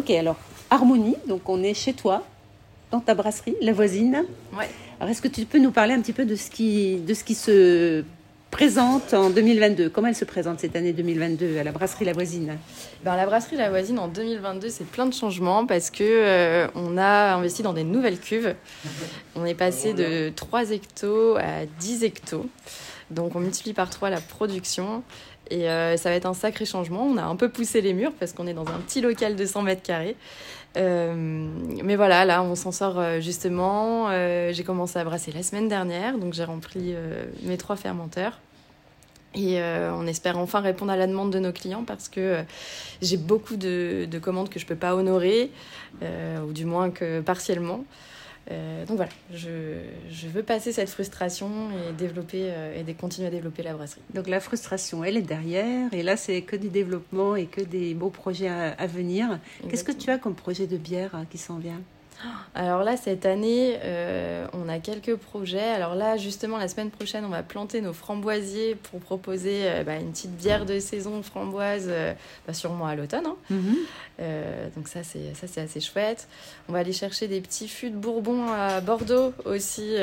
Ok, alors, Harmonie, donc on est chez toi, dans ta brasserie, la voisine. Ouais. Alors, est-ce que tu peux nous parler un petit peu de ce qui, de ce qui se présente en 2022 Comment elle se présente cette année 2022 à la brasserie La Voisine? Ben, La brasserie La Voisine en 2022, c'est plein de changements parce que euh, on a investi dans des nouvelles cuves. On est passé de 3 hectos à 10 hectos. Donc on multiplie par 3 la production. Et euh, ça va être un sacré changement. On a un peu poussé les murs parce qu'on est dans un petit local de 100 mètres carrés. Euh, mais voilà, là, on s'en sort euh, justement. j'ai commencé à brasser la semaine dernière, donc j'ai rempli mes trois fermenteurs. Et on espère enfin répondre à la demande de nos clients parce que j'ai beaucoup de, de, commandes que je ne peux pas honorer, ou du moins que partiellement. Euh, donc voilà, je, je, veux passer cette frustration et développer euh, et continuer à développer la brasserie. Donc la frustration, elle est derrière, et là c'est que du développement et que des beaux projets à, à venir. Qu'est-ce que tu as comme projet de bière qui s'en vient? Alors là, cette année, euh, on a quelques projets. Alors là, justement, la semaine prochaine, on va planter nos framboisiers pour proposer euh, bah, une petite bière de saison framboise, euh, bah, sûrement à l'automne. Hein. Mhm. donc ça, c'est ça, c'est assez chouette. On va aller chercher des petits fûts de Bourbon à Bordeaux aussi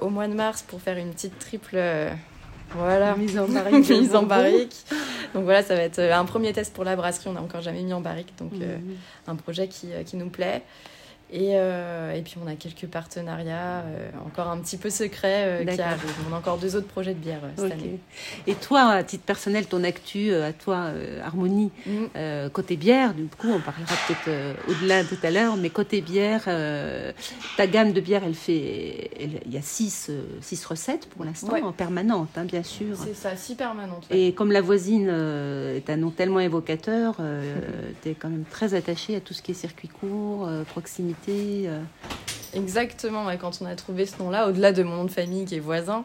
au mois de mars pour faire une petite triple. Voilà, mise en barrique. mise en barrique. Donc voilà, ça va être un premier test pour la brasserie. On n'a encore jamais mis en barrique, donc mhm. un projet qui, qui nous plaît. Et, euh, et, puis on a quelques partenariats, euh, encore un petit peu secrets euh, qui arrivent. On a encore deux autres projets de bière cette année. Et toi, à titre personnel, ton actu, à toi, Harmonie, mm. côté bière, du coup, on parlera peut-être au-delà tout à l'heure, mais côté bière, ta gamme de bière, elle fait. Il y a six, six recettes pour l'instant, en permanente, hein, bien sûr. C'est ça, six permanentes. Et comme la voisine est un nom tellement évocateur, tu es quand même très attaché à tout ce qui est circuit court, proximité euh. Exactement, quand on a trouvé ce nom-là, au-delà de mon nom de famille qui est voisin,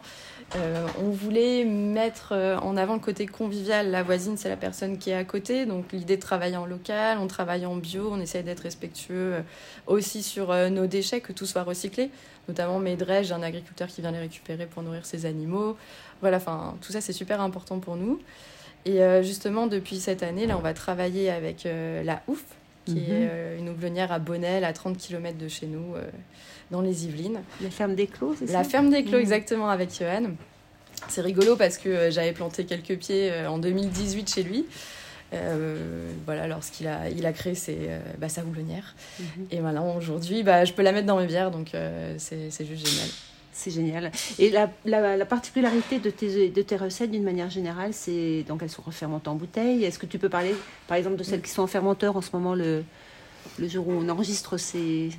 euh, on voulait mettre euh, en avant le côté convivial. La voisine, c'est la personne qui est à côté. Donc l'idée de travailler en local, on travaille en bio, on essaye d'être respectueux aussi sur nos déchets, que tout soit recyclé. Notamment mes drèches, j'ai un agriculteur qui vient les récupérer pour nourrir ses animaux. Voilà, enfin, tout ça, c'est super important pour nous. Et justement, depuis cette année, là, on va travailler avec la OUF, qui est mhm. euh, une houblonnière à Bonnel, à 30 km de chez nous, euh, dans les Yvelines. La ferme des Clos, c'est ça La ferme des Clos, mhm. exactement, avec Johan. C'est rigolo parce que euh, j'avais planté quelques pieds en 2018 chez lui. voilà, lorsqu'il a, il a créé ses, bah, sa houblonnière. Mhm. Et maintenant, aujourd'hui, bah, je peux la mettre dans mes bières, donc c'est juste génial. C'est génial. Et la, la, particularité de tes, de tes recettes, d'une manière générale, c'est donc elles sont refermentées en bouteille. Est-ce que tu peux parler, par exemple, de celles qui sont en fermenteur en ce moment, le, le jour où on enregistre ces,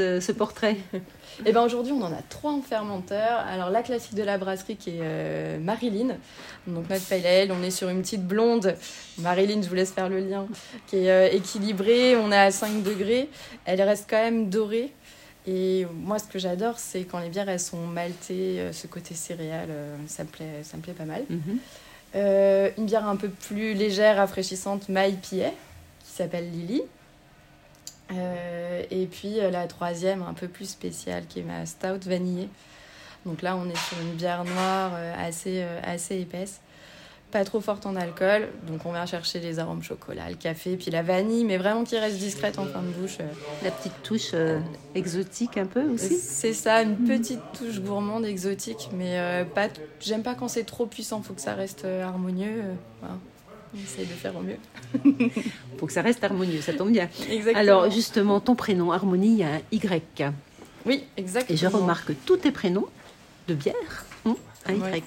euh, ce portrait? Et eh ben aujourd'hui, on en a trois en fermenteur. Alors la classique de la brasserie qui est euh, Marilyn, donc notre pale On est sur une petite blonde. Marilyn, je vous laisse faire le lien, qui est euh, équilibrée. On est à 5 degrés. Elle reste quand même dorée. Et moi, ce que j'adore, c'est quand les bières, elles sont maltées, euh, ce côté céréal, euh, ça, me plaît, ça me plaît pas mal. Mhm. Euh, une bière un peu plus légère, rafraîchissante, maï qui s'appelle Lily. et puis la troisième, un peu plus spéciale, qui est ma stout vanillée. Donc là, on est sur une bière noire assez, assez épaisse pas trop forte en alcool. Donc on vient chercher les arômes chocolat, le café, puis la vanille, mais vraiment qui reste discrète en fin de bouche. Euh. La petite touche euh, exotique un peu aussi C'est ça, une petite touche gourmande, exotique, mais euh, pas. J'aime pas quand c'est trop puissant, faut que ça reste harmonieux. On essaye de faire au mieux. faut que ça reste harmonieux, ça tombe bien. Exactement. Alors justement, ton prénom, Harmonie, il y a un Y. Oui, exactement. Et je remarque tous tes prénoms de bière un Y.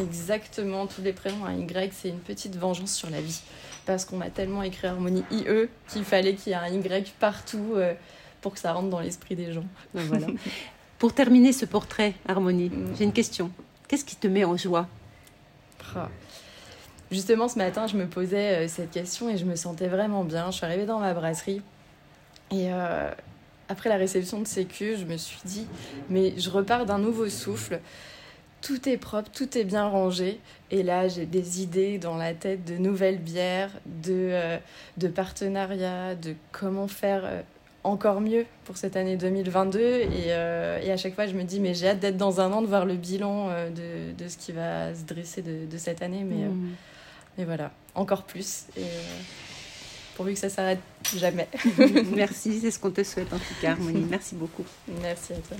Exactement, tous les prénoms à Y, c'est une petite vengeance sur la vie. Parce qu'on m'a tellement écrit Harmonie IE qu'il fallait qu'il y ait un Y partout euh, pour que ça rentre dans l'esprit des gens. Voilà. pour terminer ce portrait, Harmonie, mm. j'ai une question. Qu'est-ce qui te met en joie? Ah. Justement, ce matin, je me posais euh, cette question et je me sentais vraiment bien. Je suis arrivée dans ma brasserie et euh, après la réception de Sécu, je me suis dit, mais je repars d'un nouveau souffle tout est propre, tout est bien rangé. Et là, j'ai des idées dans la tête de nouvelles bières, de, euh, de partenariats, de comment faire euh, encore mieux pour cette année 2022. Et, euh, et, à chaque fois, je me dis, mais j'ai hâte d'être dans un an, de voir le bilan de, de, ce qui va se dresser de, de cette année. Mais, mmh. mais voilà, encore plus. Et, pourvu que ça s'arrête jamais. Merci, c'est ce qu'on te souhaite en tout cas, Harmonie. Merci beaucoup. Merci à toi.